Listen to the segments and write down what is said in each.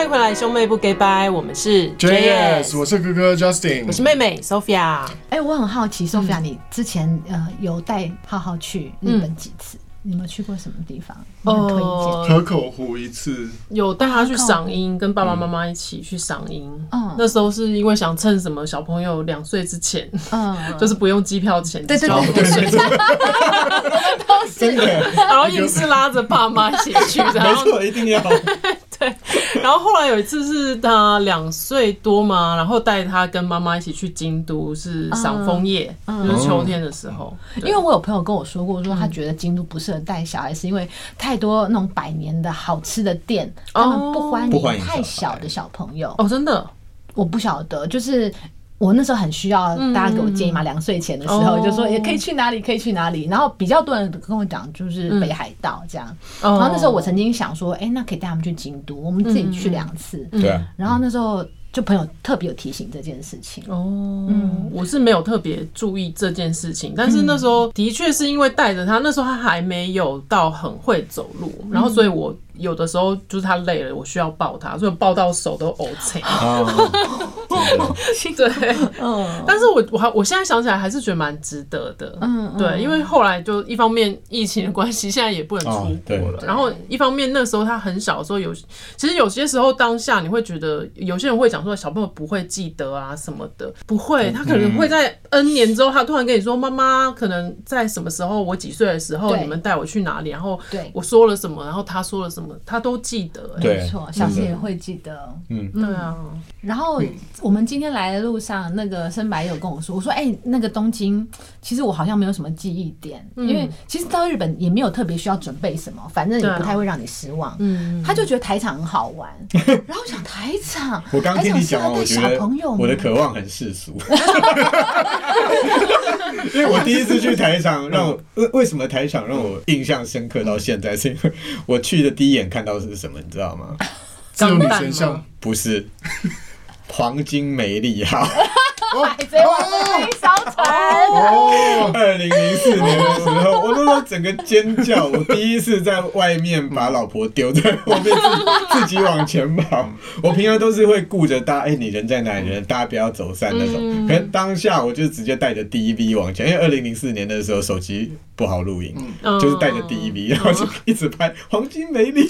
欢迎回来，兄妹不给拜，我们是 JS，我是哥哥 Justin，我是妹妹 Sophia。哎、欸，我很好奇，Sophia，你之前呃有带浩浩去日本几次？嗯。你们去过什么地方？很推荐？河口湖一次，有带他去赏樱，跟爸爸妈妈一起去赏樱。嗯，那时候是因为想趁什么小朋友两岁之前，嗯，就是不用机票钱，对对对对对，都是，然后硬是拉着爸妈一起去，没错，一定要。对，然后后来有一次是他两岁多嘛，然后带他跟妈妈一起去京都，是赏枫叶，就是秋天的时候。因为我有朋友跟我说过，说他觉得京都不适合带小孩，是因为太多那种百年的好吃的店，他们不欢迎太小的小朋友。哦，真的，我不晓得，就是。我那时候很需要大家给我建议嘛，两岁前的时候就说也可以去哪里，可以去哪里。然后比较多人跟我讲就是北海道这样。然后那时候我曾经想说，哎，那可以带他们去京都，我们自己去两次。对啊。然后那时候就朋友特别有提醒这件事情。哦，嗯，我是没有特别注意这件事情，但是那时候的确是因为带着他，那时候他还没有到很会走路，然后所以我。有的时候就是他累了，我需要抱他，所以抱到手都 OK。对，嗯，但是我我还我现在想起来还是觉得蛮值得的，嗯，对，因为后来就一方面疫情的关系，现在也不能出国了，然后一方面那时候他很小的时候有，其实有些时候当下你会觉得有些人会讲说小朋友不会记得啊什么的，不会，他可能会在 N 年之后，他突然跟你说妈妈，可能在什么时候我几岁的时候你们带我去哪里，然后我说了什么，然后他说了什么。他都记得，没错，小时也会记得，嗯，对啊。然后我们今天来的路上，那个深白有跟我说，我说，哎，那个东京，其实我好像没有什么记忆点，因为其实到日本也没有特别需要准备什么，反正也不太会让你失望。嗯，他就觉得台场很好玩，然后想台场，我刚听你讲，我觉得我的渴望很世俗，因为我第一次去台场，让我为为什么台场让我印象深刻到现在，是因为我去的第一眼看到的是什么，你知道吗？自由女神像？不是，黄金梅利号。海贼王的一艘船哦，二零零四年的时候，我那时候整个尖叫，我第一次在外面把老婆丢在后面自，自己往前跑。我平常都是会顾着大家，哎、欸，你人在哪里？人，大家不要走散那种。可能当下我就直接带着 DV 往前，因为二零零四年的时候手机不好录影，就是带着 DV，然后就一直拍黄金梅利。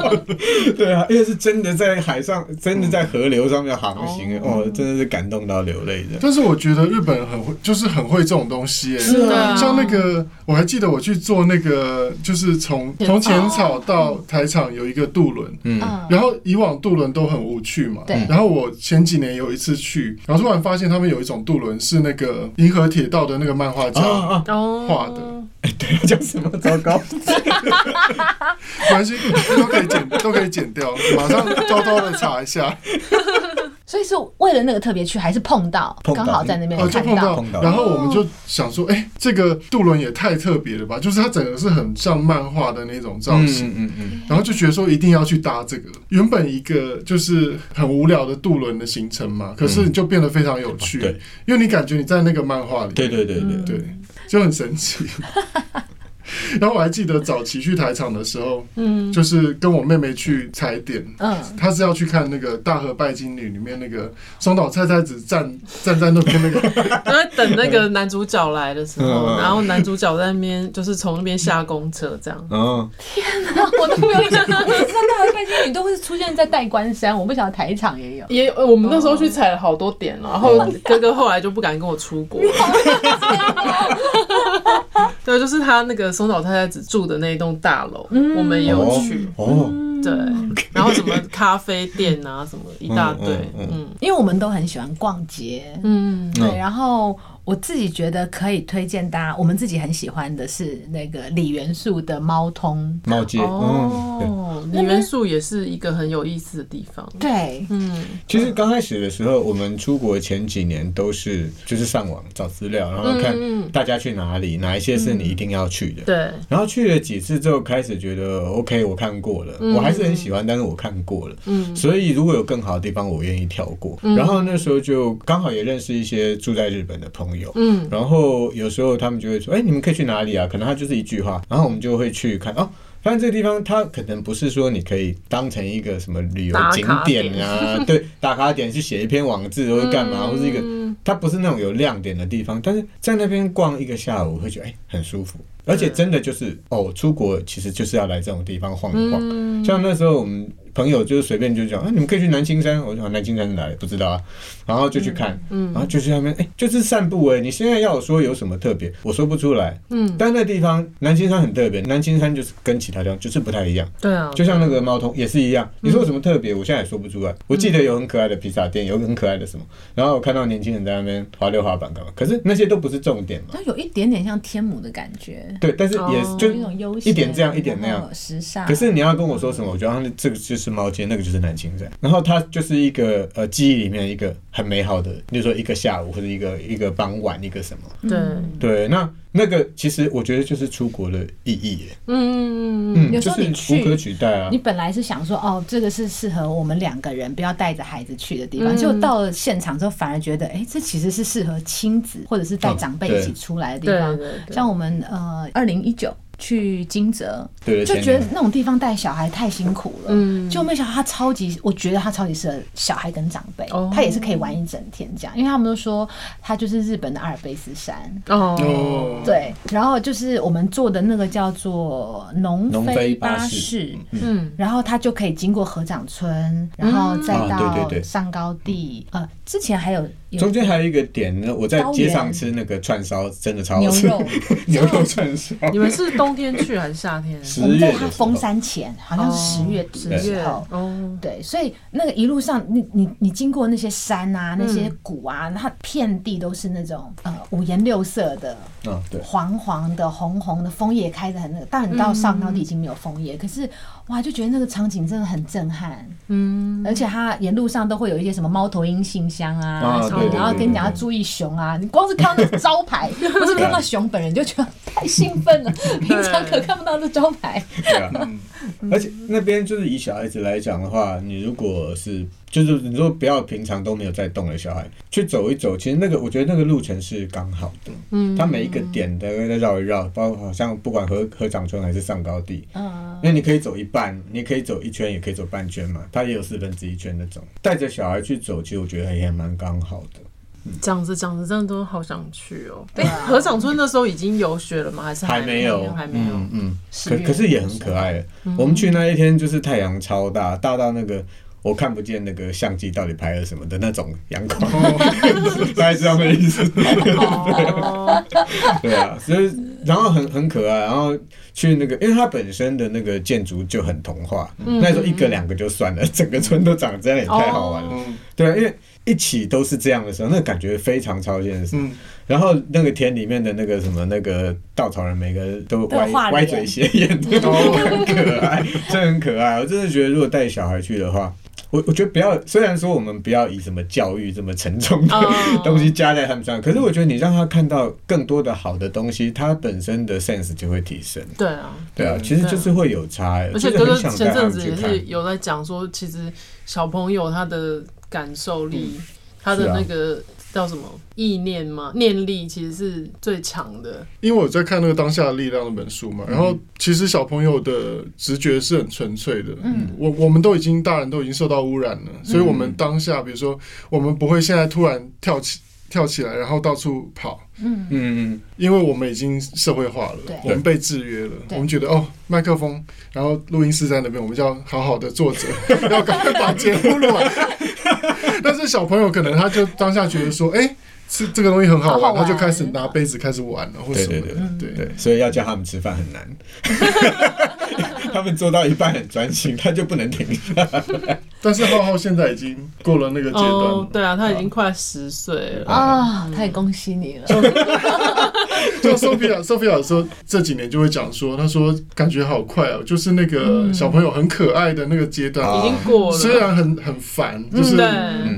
对啊，因为是真的在海上，真的在河流上面航行，哦，真的是感动到流。但是我觉得日本人很会，就是很会这种东西、欸。是啊，像那个，我还记得我去做那个，就是从从浅草到台场有一个渡轮。嗯，然后以往渡轮都很无趣嘛。对。然后我前几年有一次去，然后突然发现他们有一种渡轮是那个银河铁道的那个漫画家画的。哎，对，叫什么？糟糕。没关系，都可以剪，都可以剪掉。马上偷偷的查一下。所以是为了那个特别去，还是碰到刚好在那边看到，碰到，然后我们就想说，哎、欸，这个渡轮也太特别了吧！就是它整个是很像漫画的那种造型，嗯嗯，然后就觉得说一定要去搭这个。原本一个就是很无聊的渡轮的行程嘛，可是就变得非常有趣，对，因为你感觉你在那个漫画里，对对对对。对，就很神奇。然后我还记得早期去台场的时候，嗯，就是跟我妹妹去踩点，嗯，她是要去看那个《大和拜金女》里面那个松岛菜菜子站站在那边那个，在等那个男主角来的时候，然后男主角在那边就是从那边下公车这样。嗯，天哪，我都没有想到，大和拜金女都会出现在代官山，我不晓得台场也有。也，我们那时候去踩了好多点，然后哥哥后来就不敢跟我出国。对，就是他那个松岛太太子住的那一栋大楼，嗯、我们也有去。哦，对，然后什么咖啡店啊，什么一大堆。嗯，嗯，因为我们都很喜欢逛街。嗯，对，然后。我自己觉得可以推荐大家，我们自己很喜欢的是那个李元素的猫通。猫街哦，李元素也是一个很有意思的地方。对，嗯，其实刚开始的时候，我们出国前几年都是就是上网找资料，然后看大家去哪里，哪一些是你一定要去的。对，然后去了几次之后，开始觉得 OK，我看过了，我还是很喜欢，但是我看过了，嗯，所以如果有更好的地方，我愿意跳过。然后那时候就刚好也认识一些住在日本的朋友。有，嗯，然后有时候他们就会说，哎，你们可以去哪里啊？可能他就是一句话，然后我们就会去看，哦，发现这个地方它可能不是说你可以当成一个什么旅游景点啊，对，打卡点去写一篇网志或者干嘛，或是一个它不是那种有亮点的地方，但是在那边逛一个下午会觉得哎、欸、很舒服。而且真的就是哦，出国其实就是要来这种地方晃一晃。嗯、像那时候我们朋友就是随便就讲，啊，你们可以去南青山。我说南青山哪里不知道啊，然后就去看，嗯，然后就去那边，哎、欸，就是散步哎。你现在要我说有什么特别，我说不出来。嗯，但那地方南青山很特别，南青山就是跟其他地方就是不太一样。对啊，就像那个猫通也是一样。你说有什么特别，我现在也说不出来。我记得有很可爱的披萨店，有很可爱的什么，然后我看到年轻人在那边滑溜滑板干嘛。可是那些都不是重点嘛。它有一点点像天母的感觉。对，但是也就一点这样，一点那样，时尚。可是你要跟我说什么，我觉得这个就是猫街，那个就是南京站。然后它就是一个呃记忆里面一个很美好的，比如说一个下午或者一个一个傍晚一个什么。对对，那那个其实我觉得就是出国的意义。嗯嗯嗯，有时候你去无可取代啊。你本来是想说哦，这个是适合我们两个人不要带着孩子去的地方，结果到了现场之后反而觉得，哎，这其实是适合亲子或者是带长辈一起出来的地方。像我们呃二零一九。去金泽，就觉得那种地方带小孩太辛苦了。嗯，就没想到他超级，我觉得他超级适合小孩跟长辈。哦，他也是可以玩一整天这样，因为他们都说他就是日本的阿尔卑斯山。哦，对，然后就是我们坐的那个叫做农飞巴士，嗯，然后他就可以经过合掌村，然后再到上高地。呃，之前还有。中间还有一个点呢，我在街上吃那个串烧，真的超好吃。牛肉，牛肉串烧。你们是冬天去还是夏天？我们在它封山前，好像是十月十月哦。对，所以那个一路上，你你你经过那些山啊，那些谷啊，它遍地都是那种呃五颜六色的，黄黄的、红红的，枫叶开的很那个。但你到上高地已经没有枫叶，可是哇，就觉得那个场景真的很震撼。嗯，而且它沿路上都会有一些什么猫头鹰信箱啊。然后跟你讲要注意熊啊！你光是看到那个招牌，不是看到熊本人，就觉得太兴奋了。平常可看不到这招牌。对啊，而且那边就是以小孩子来讲的话，你如果是就是你说不要平常都没有在动的小孩去走一走，其实那个我觉得那个路程是刚好的。嗯，它每一个点的在绕一绕，包括好像不管合合掌村还是上高地，嗯，那你可以走一半，你可以走一圈，也可以走半圈嘛。它也有四分之一圈那种，带着小孩去走，其实我觉得也蛮刚好的。讲着讲着，真的都好想去哦。哎，合掌村那时候已经有雪了吗？还是还没有？还没有。嗯，可可是也很可爱。我们去那一天就是太阳超大，大到那个我看不见那个相机到底拍了什么的那种阳光，大概这样的意思。对啊，所以然后很很可爱，然后去那个，因为它本身的那个建筑就很童话。那时候一个两个就算了，整个村都长这样也太好玩了。对啊，因为。一起都是这样的时候，那感觉非常超现实。嗯，然后那个田里面的那个什么那个稻草人，每个都歪歪嘴斜眼，都 很可爱，真的很可爱。我真的觉得，如果带小孩去的话，我我觉得不要，虽然说我们不要以什么教育这么沉重的 东西加在他们身上，可是我觉得你让他看到更多的好的东西，他本身的 sense 就会提升。对啊，对啊，其实就是会有差。而且哥哥前阵子也是有在讲说，其实小朋友他的。感受力，他的那个叫什么意念吗？念力其实是最强的。因为我在看那个《当下的力量》那本书嘛，然后其实小朋友的直觉是很纯粹的。嗯，我我们都已经大人都已经受到污染了，所以我们当下，比如说，我们不会现在突然跳起跳起来，然后到处跑。嗯嗯嗯，因为我们已经社会化了，我们被制约了。我们觉得哦，麦克风，然后录音室在那边，我们就要好好的坐着，要赶快把节目录完。但是小朋友可能他就当下觉得说，哎、欸，吃这个东西很好玩，他就开始拿杯子开始玩了，或什么的。对对对对对，所以要叫他们吃饭很难。他们做到一半很专心，他就不能停下来。但是浩浩现在已经过了那个阶段。哦，对啊，他已经快十岁了啊！太恭喜你了。就 Sophia，Sophia 说这几年就会讲说，他说感觉好快哦，就是那个小朋友很可爱的那个阶段，已经过了。虽然很很烦，就是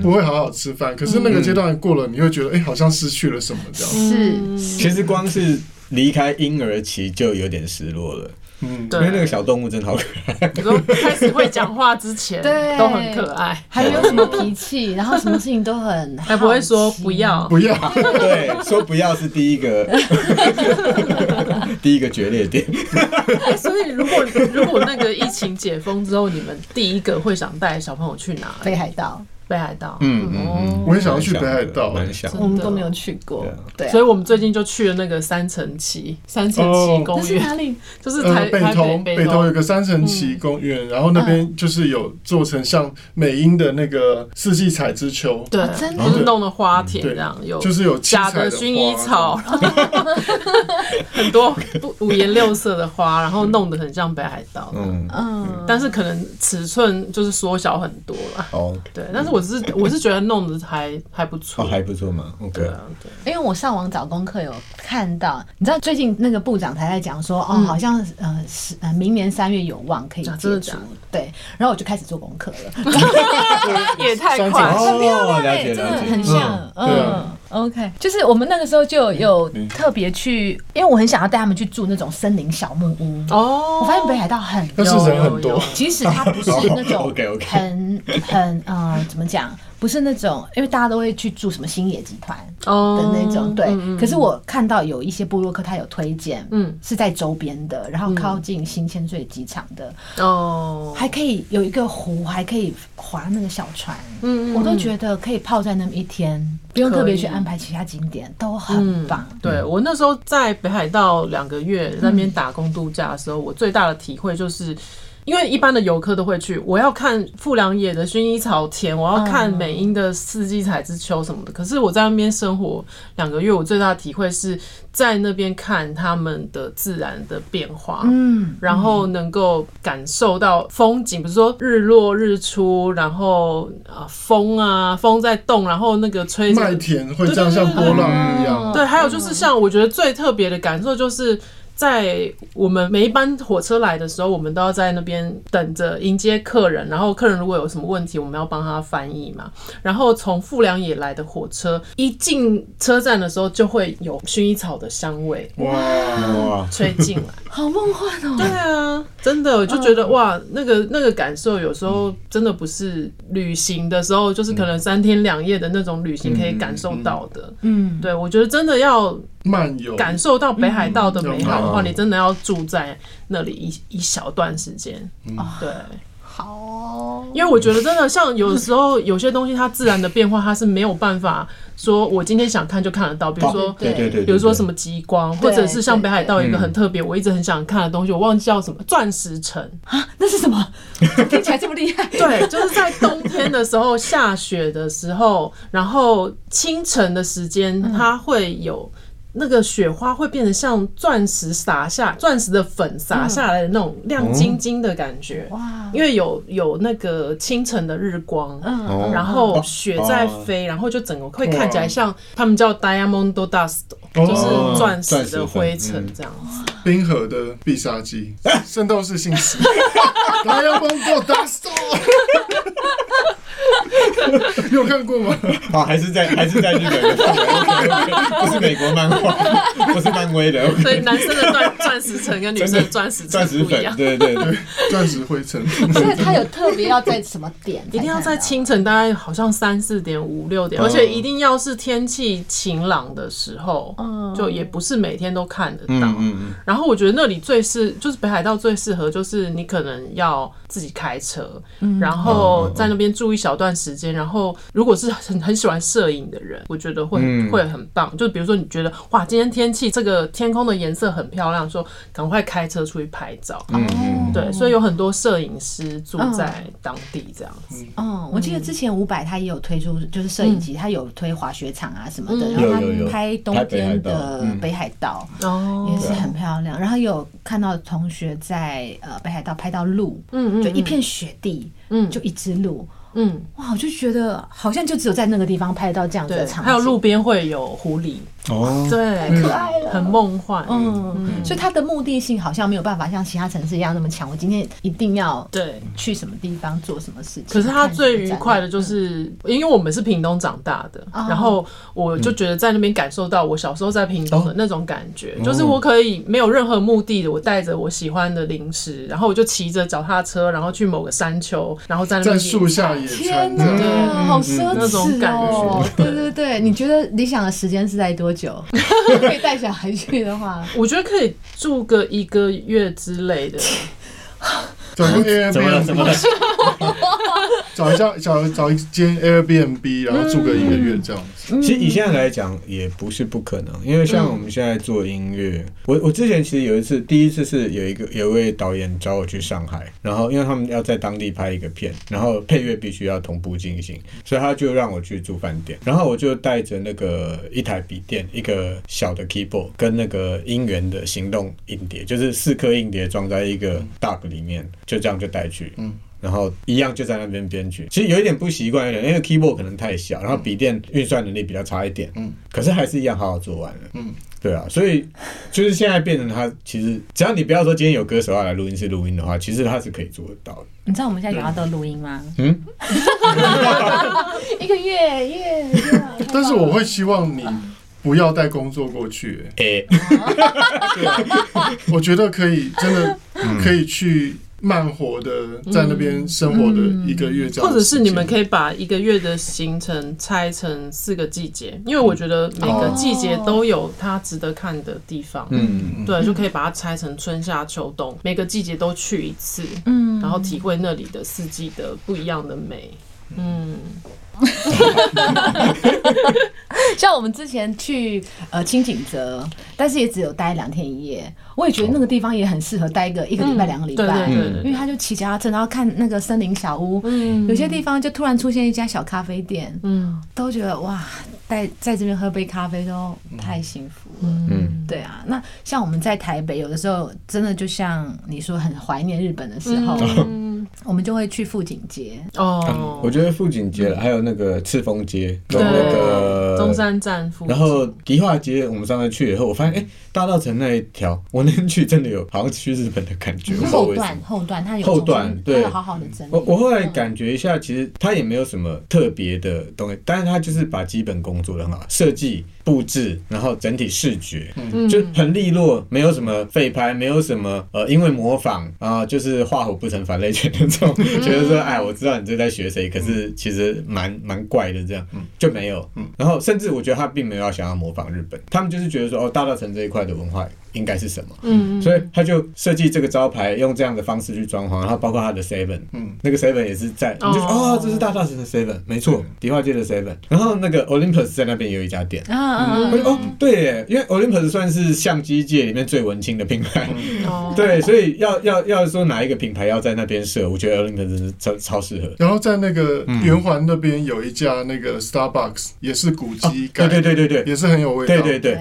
不会好好吃饭，可是那个阶段过了，你会觉得哎，好像失去了什么这样。是，其实光是离开婴儿期就有点失落了。嗯，因为那个小动物真的好可爱。你说开始会讲话之前，对，都很可爱，还没有什么脾气，然后什么事情都很，还不会说不要，不要，对，说不要是第一个，第一个决裂点。欸、所以如果如果那个疫情解封之后，你们第一个会想带小朋友去哪？北海道。北海道，嗯嗯嗯，我也想要去北海道，蛮想，我们都没有去过，对，所以我们最近就去了那个三层崎三层崎公园，哪里？就是台北投，北投。有个三层崎公园，然后那边就是有做成像美英的那个四季彩之丘，对，就是弄的花田这样，有就是有假的薰衣草，很多五颜六色的花，然后弄得很像北海道，嗯。嗯，但是可能尺寸就是缩小很多了，哦，对，但是我。只是我是觉得弄得还还不错，还不错嘛。对啊，对。因为我上网找功课有看到，你知道最近那个部长才在讲说，哦，好像呃是呃明年三月有望可以解除。对，然后我就开始做功课了，也太快了，真的很像。嗯，OK，就是我们那个时候就有特别去，因为我很想要带他们去住那种森林小木屋。哦，我发现北海道很但是人很多，即使它不是 那种很很呃怎么讲。不是那种，因为大家都会去住什么星野集团的那种，对。可是我看到有一些部落客他有推荐，嗯，是在周边的，然后靠近新千岁机场的，哦，还可以有一个湖，还可以划那个小船，嗯，我都觉得可以泡在那么一天，不用特别去安排其他景点，都很棒。对，我那时候在北海道两个月那边打工度假的时候，我最大的体会就是。因为一般的游客都会去，我要看富良野的薰衣草田，我要看美英的四季彩之秋什么的。可是我在那边生活两个月，我最大的体会是在那边看他们的自然的变化，嗯，然后能够感受到风景，比如说日落日出，然后啊风啊风在动，然后那个吹麦田会这样像波浪一样，对，还有就是像我觉得最特别的感受就是。在我们每一班火车来的时候，我们都要在那边等着迎接客人。然后客人如果有什么问题，我们要帮他翻译嘛。然后从富良野来的火车一进车站的时候，就会有薰衣草的香味哇吹进来，好梦幻哦！对啊，真的我就觉得哇，那个那个感受有时候真的不是旅行的时候，就是可能三天两夜的那种旅行可以感受到的。嗯，对，我觉得真的要。漫游感受到北海道的美好的话，你真的要住在那里一一小段时间。对，好，因为我觉得真的像有时候有些东西它自然的变化，它是没有办法说我今天想看就看得到。比如说，对对对，比如说什么极光，或者是像北海道一个很特别，我一直很想看的东西，我忘记叫什么钻石城啊？那是什么？听起来这么厉害？对，就是在冬天的时候 下雪的时候，然后清晨的时间它会有。那个雪花会变得像钻石洒下，钻石的粉洒下来的那种亮晶晶的感觉。哇！因为有有那个清晨的日光，嗯，然后雪在飞，然后就整个会看起来像他们叫 diamond dust，就是钻石的灰尘这样子。冰河的必杀技，圣斗士星矢，diamond dust。你有看过吗？啊，还是在还是在日本的范围，不是美国漫画，不是漫威的。所以男生的钻钻石城跟女生的钻石钻石粉，对对对，钻石灰尘。所以他有特别要在什么点？一定要在清晨，大概好像三四点、五六点，而且一定要是天气晴朗的时候，就也不是每天都看得到。然后我觉得那里最适，就是北海道最适合，就是你可能要自己开车，然后在那边住一小段时间，然后如果是很很喜欢摄影的人，我觉得会、嗯、会很棒。就比如说你觉得哇，今天天气这个天空的颜色很漂亮，说赶快开车出去拍照。嗯，对，所以有很多摄影师住在当地这样子。嗯，我记得之前伍佰他也有推出，就是摄影机，他有推滑雪场啊什么的，然后他拍冬天的北海道，哦，也是很漂亮。然后有看到同学在呃北海道拍到鹿，嗯嗯，就一片雪地，嗯，就一只鹿。嗯，哇，我就觉得好像就只有在那个地方拍到这样子的场景，还有路边会有狐狸。哦，对，可爱了，很梦幻，嗯，所以它的目的性好像没有办法像其他城市一样那么强。我今天一定要对。去什么地方做什么事情。可是它最愉快的就是，因为我们是屏东长大的，然后我就觉得在那边感受到我小时候在屏东的那种感觉，就是我可以没有任何目的的，我带着我喜欢的零食，然后我就骑着脚踏车，然后去某个山丘，然后在那边树下野餐，天哪，好奢侈哦！对对对，你觉得理想的时间是在多久？可以带小孩孩去的话，我觉得可以住个一个月之类的。找个 Airbnb，找一下找找一间 Airbnb，然后住个一个月这样子。其实以现在来讲也不是不可能，因为像我们现在做音乐，我我之前其实有一次，第一次是有一个有一位导演找我去上海，然后因为他们要在当地拍一个片，然后配乐必须要同步进行，所以他就让我去住饭店，然后我就带着那个一台笔电、一个小的 keyboard 跟那个音源的行动硬碟，就是四颗硬碟装在一个 dock 里面。就这样就带去，嗯，然后一样就在那边编曲。其实有一点不习惯，有点因为 keyboard 可能太小，然后笔电运算能力比较差一点，嗯，可是还是一样好好做完了，嗯，对啊，所以就是现在变成他，其实只要你不要说今天有歌手要来录音室录音的话，其实他是可以做得到的。你知道我们现在讲到都录音吗？嗯，一个月月，但是我会希望你不要带工作过去，哎，我觉得可以，真的可以去。慢活的在那边生活的一个月这样，或者是你们可以把一个月的行程拆成四个季节，因为我觉得每个季节都有它值得看的地方。嗯，对，就可以把它拆成春夏秋冬，每个季节都去一次，嗯，然后体会那里的四季的不一样的美。嗯。像我们之前去呃清景泽，但是也只有待两天一夜。我也觉得那个地方也很适合待一个一个礼拜、两个礼拜，因为他就骑脚踏车，然后看那个森林小屋。有些地方就突然出现一家小咖啡店，嗯，都觉得哇，在在这边喝杯咖啡都太幸福了。嗯，对啊。那像我们在台北，有的时候真的就像你说，很怀念日本的时候。我们就会去富锦街哦，我觉得富锦街还有那个赤峰街，跟那个中山站附近，然后迪化街，我们上次去以后，我发现哎，大道城那一条，我那天去真的有好像去日本的感觉。后段后段它有后段，对，好好的整理。我我后来感觉一下，其实它也没有什么特别的东西，但是它就是把基本功做得很好，设计。布置，然后整体视觉就很利落，没有什么废拍，没有什么呃，因为模仿啊、呃，就是画虎不成反类犬那种，觉得说哎，我知道你这在学谁，可是其实蛮蛮怪的这样，就没有。然后甚至我觉得他并没有要想要模仿日本，他们就是觉得说哦，大大城这一块的文化。应该是什么？嗯，所以他就设计这个招牌，用这样的方式去装潢，然后包括他的 Seven，嗯，那个 Seven 也是在，你就哦，这是大稻埕的 Seven，没错，迪化街的 Seven，然后那个 Olympus 在那边有一家店，啊哦，对耶，因为 Olympus 算是相机界里面最文青的品牌，对，所以要要要说哪一个品牌要在那边设，我觉得 Olympus 真是超超适合。然后在那个圆环那边有一家那个 Starbucks，也是古迹，对对对对对，也是很有味道，对对对，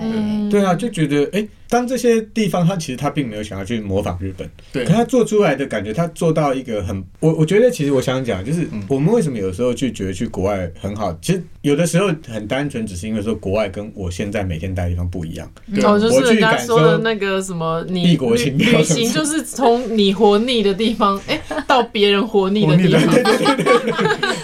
对。啊，就觉得哎。当这些地方，他其实他并没有想要去模仿日本，对，可他做出来的感觉，他做到一个很，我我觉得其实我想讲，就是我们为什么有时候去觉得去国外很好，其实有的时候很单纯，只是因为说国外跟我现在每天待的地方不一样。哦，就是人家说的那个什么，你异国情调，旅行就是从你活腻的地方，哎，到别人活腻的地方。对对对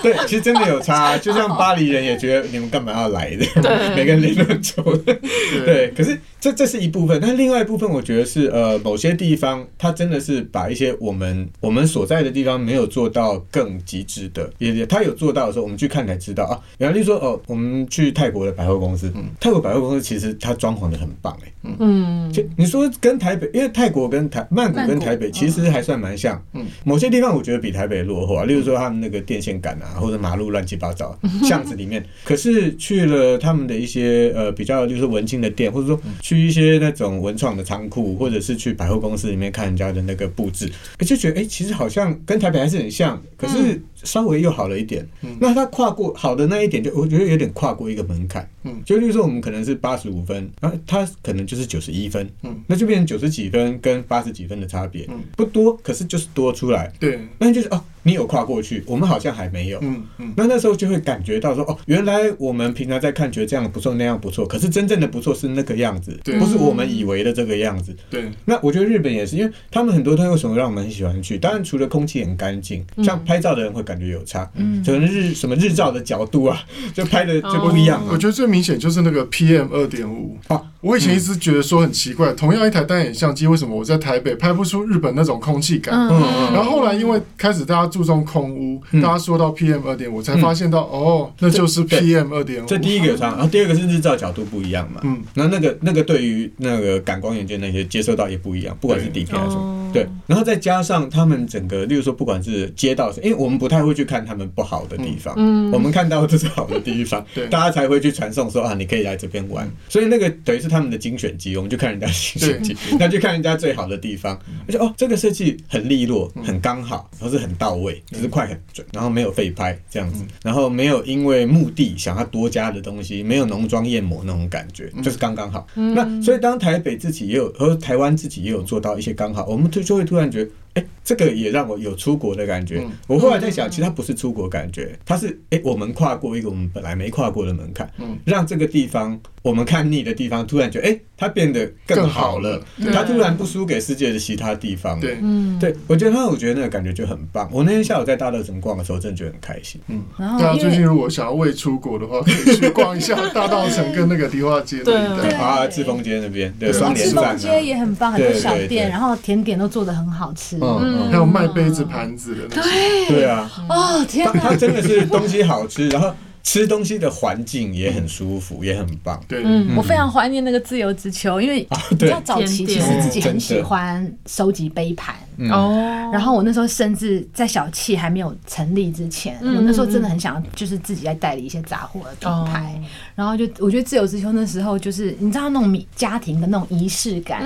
对，对，其实真的有差，就像巴黎人也觉得你们干嘛要来的，对，每个人脸都很丑的，对，可是。这这是一部分，但另外一部分，我觉得是呃，某些地方它真的是把一些我们我们所在的地方没有做到更极致的，也也他有做到的时候，我们去看才知道啊。比方说哦，我们去泰国的百货公司，嗯、泰国百货公司其实它装潢的很棒哎，嗯，就你说跟台北，因为泰国跟台曼谷跟台北其实还算蛮像，嗯，某些地方我觉得比台北落后啊，例如说他们那个电线杆啊，或者马路乱七八糟，巷子里面，可是去了他们的一些呃比较就是文青的店，或者说去。一些那种文创的仓库，或者是去百货公司里面看人家的那个布置，就觉得哎、欸，其实好像跟台北还是很像，可是稍微又好了一点。嗯、那他跨过好的那一点，就我觉得有点跨过一个门槛。嗯，就例如说我们可能是八十五分，然后他可能就是九十一分。嗯，那就变成九十几分跟八十几分的差别。嗯，不多，可是就是多出来。对，那就是哦。你有跨过去，我们好像还没有。嗯嗯，那那时候就会感觉到说，哦，原来我们平常在看，觉得这样不错，那样不错，可是真正的不错是那个样子，不是我们以为的这个样子。对。那我觉得日本也是，因为他们很多东西为什么让我们很喜欢去？当然除了空气很干净，像拍照的人会感觉有差，嗯，可能日什么日照的角度啊，就拍的就不一样。我觉得最明显就是那个 PM 二点五啊。我以前一直觉得说很奇怪，同样一台单眼相机，为什么我在台北拍不出日本那种空气感？嗯嗯。然后后来因为开始大家注重空污，大家说到 PM 二点五，才发现到哦，那就是 PM 二点五。这第一个有差，然后第二个是日照角度不一样嘛。嗯。然后那个那个对于那个感光元件那些接收到也不一样，不管是底片还是什么。对。然后再加上他们整个，例如说不管是街道，因为我们不太会去看他们不好的地方，嗯，我们看到这是好的地方，对，大家才会去传送说啊，你可以来这边玩。所以那个等于是他们的精选集，我们就看人家精选集，那就看人家最好的地方。而且哦，这个设计很利落，很刚好，然后是很到位，就是快很准，然后没有废拍这样子，然后没有因为目的想要多加的东西，没有浓妆艳抹那种感觉，就是刚刚好。那所以当台北自己也有和台湾自己也有做到一些刚好，我们就就会突然觉得。哎、欸，这个也让我有出国的感觉。嗯、我后来在想，其实它不是出国感觉，它是哎、欸，我们跨过一个我们本来没跨过的门槛，嗯、让这个地方我们看腻的地方，突然觉得哎。欸它变得更好了，它突然不输给世界的其他地方。对，对，我觉得他，我觉得那个感觉就很棒。我那天下午在大乐城逛的时候，真的觉得很开心。嗯，然后最近如果想要未出国的话，可以去逛一下 大道城跟那个迪化街那一带啊，志峰街那边，对，双连站。街也很棒，很多小店，然后甜点都做的很好吃。嗯，还有卖杯子盘子的那些。对啊。哦天哪，它真的是东西好吃，然后。吃东西的环境也很舒服，也很棒。对，嗯，我非常怀念那个自由之秋，因为比较早期其实自己很喜欢收集杯盘哦。然后我那时候甚至在小气还没有成立之前，我那时候真的很想就是自己在代理一些杂货的品牌。然后就我觉得自由之秋那时候就是你知道那种家庭的那种仪式感，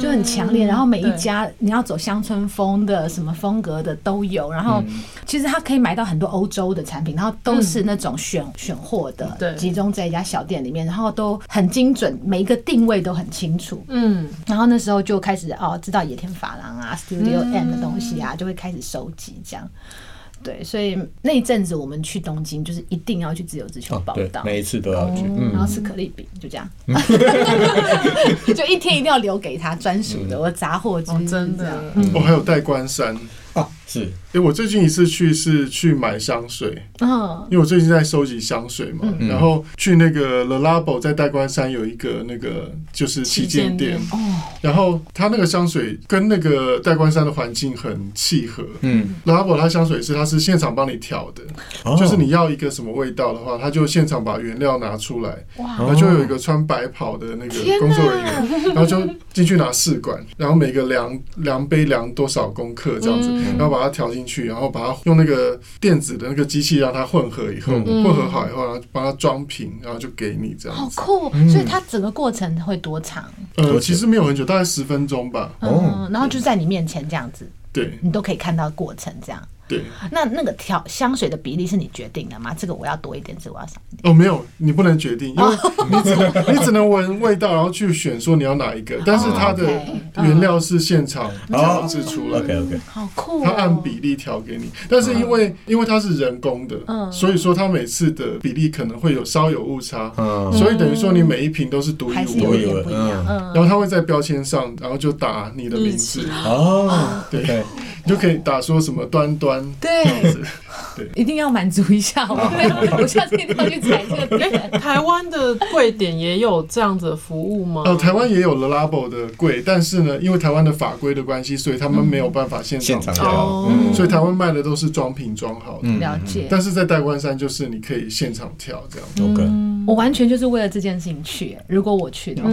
就很强烈。然后每一家你要走乡村风的什么风格的都有。然后其实他可以买到很多欧洲的产品，然后都是那种选。选货的，集中在一家小店里面，然后都很精准，每一个定位都很清楚。嗯，然后那时候就开始哦，知道野田法郎啊、Studio M 的东西啊，就会开始收集这样。对，所以那一阵子我们去东京，就是一定要去自由之丘报道，每一次都要去，然后吃可丽饼，就这样，就一天一定要留给他专属的我杂货之真的。我还有带关山。啊，是，哎，我最近一次去是去买香水，嗯，因为我最近在收集香水嘛，然后去那个 Le Labo 在代官山有一个那个就是旗舰店，哦，然后它那个香水跟那个代官山的环境很契合，嗯。Labo 它香水是它是现场帮你调的，就是你要一个什么味道的话，他就现场把原料拿出来，哇，然后就有一个穿白袍的那个工作人员，然后就进去拿试管，然后每个量量杯量多少公克这样子。然后把它调进去，然后把它用那个电子的那个机器让它混合以后，混合好以后，然后把它装瓶，然后就给你这样。好酷！所以它整个过程会多长？呃，其实没有很久，大概十分钟吧。哦，然后就在你面前这样子，对，你都可以看到过程这样。对，那那个调香水的比例是你决定的吗？这个我要多一点，这个我要少一点。哦，没有，你不能决定，因为你只能你只能闻味道，然后去选说你要哪一个。但是它的原料是现场调制出来，OK OK，好酷。它按比例调给你，但是因为因为它是人工的，嗯。所以说它每次的比例可能会有稍有误差，嗯。所以等于说你每一瓶都是独一无二的，然后它会在标签上，然后就打你的名字。哦，对。你就可以打说什么端端，对，对，一定要满足一下我，我下次一定要去踩这个点。台湾的柜点也有这样子的服务吗？哦，台湾也有 Le Labo 的柜，但是呢，因为台湾的法规的关系，所以他们没有办法现场调，所以台湾卖的都是装瓶装好的。了解。但是在代官山就是你可以现场调这样。OK，我完全就是为了这件事情去。如果我去的话，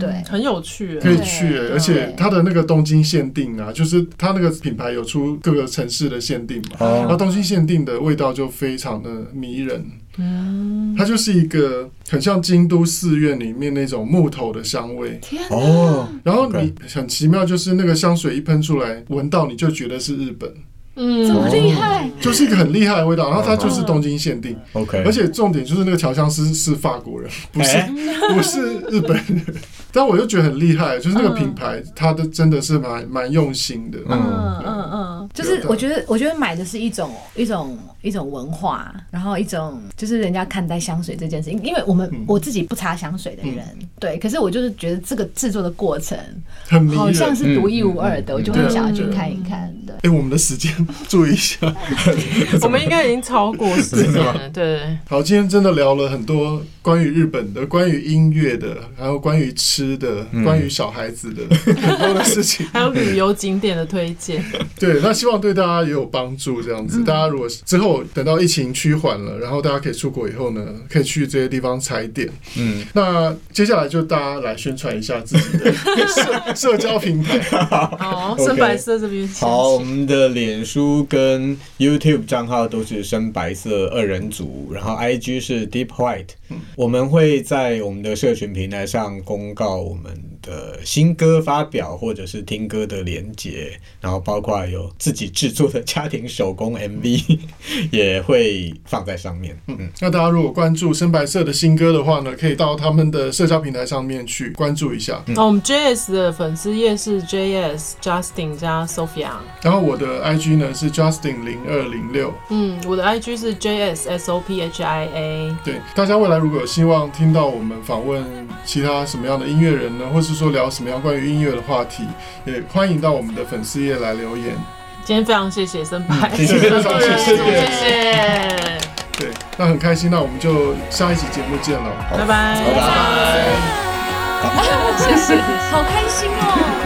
对，很有趣，可以去。而且它的那个东京限定啊，就是它那个品牌。有出各个城市的限定嘛？然后东京限定的味道就非常的迷人。嗯，它就是一个很像京都寺院里面那种木头的香味。天哦！然后你很奇妙，就是那个香水一喷出来，闻到你就觉得是日本。嗯，这么厉害，就是一个很厉害的味道。然后它就是东京限定。OK，而且重点就是那个调香师是法国人，不是 不是日本人。但我就觉得很厉害，就是那个品牌，它的真的是蛮蛮用心的。嗯嗯嗯，就是我觉得，我觉得买的是一种一种一种文化，然后一种就是人家看待香水这件事情。因为我们我自己不擦香水的人，对，可是我就是觉得这个制作的过程，好像是独一无二的，我就很想要去看一看的。哎，我们的时间注意一下。我们应该已经超过时间了，对。好，今天真的聊了很多关于日本的、关于音乐的，还有关于吃的、关于小孩子的 很多的事情，还有旅游景点的推荐。对，那希望对大家也有帮助。这样子，大家如果之后等到疫情趋缓了，然后大家可以出国以后呢，可以去这些地方踩点。嗯，那接下来就大家来宣传一下自己的社社交平台。好，深白色这边。好，我们的脸书书跟 YouTube 账号都是深白色二人组，然后 IG 是 Deep White。我们会在我们的社群平台上公告我们的新歌发表或者是听歌的连接，然后包括有自己制作的家庭手工 MV 也会放在上面。嗯，那大家如果关注深白色的新歌的话呢，可以到他们的社交平台上面去关注一下。那我们 JS 的粉丝页是 JS Justin 加 Sophia，然后我的 IG 呢是 Justin 零二零六。嗯，我的 IG 是 JS S O P H I A。对，大家未来如果有希望听到我们访问其他什么样的音乐人呢，或是说聊什么样关于音乐的话题，也欢迎到我们的粉丝页来留言。今天非常谢谢森白，谢谢非常谢谢，谢谢。对，那很开心，那我们就下一期节目见了，拜拜，拜拜，拜拜，谢谢，好开心哦。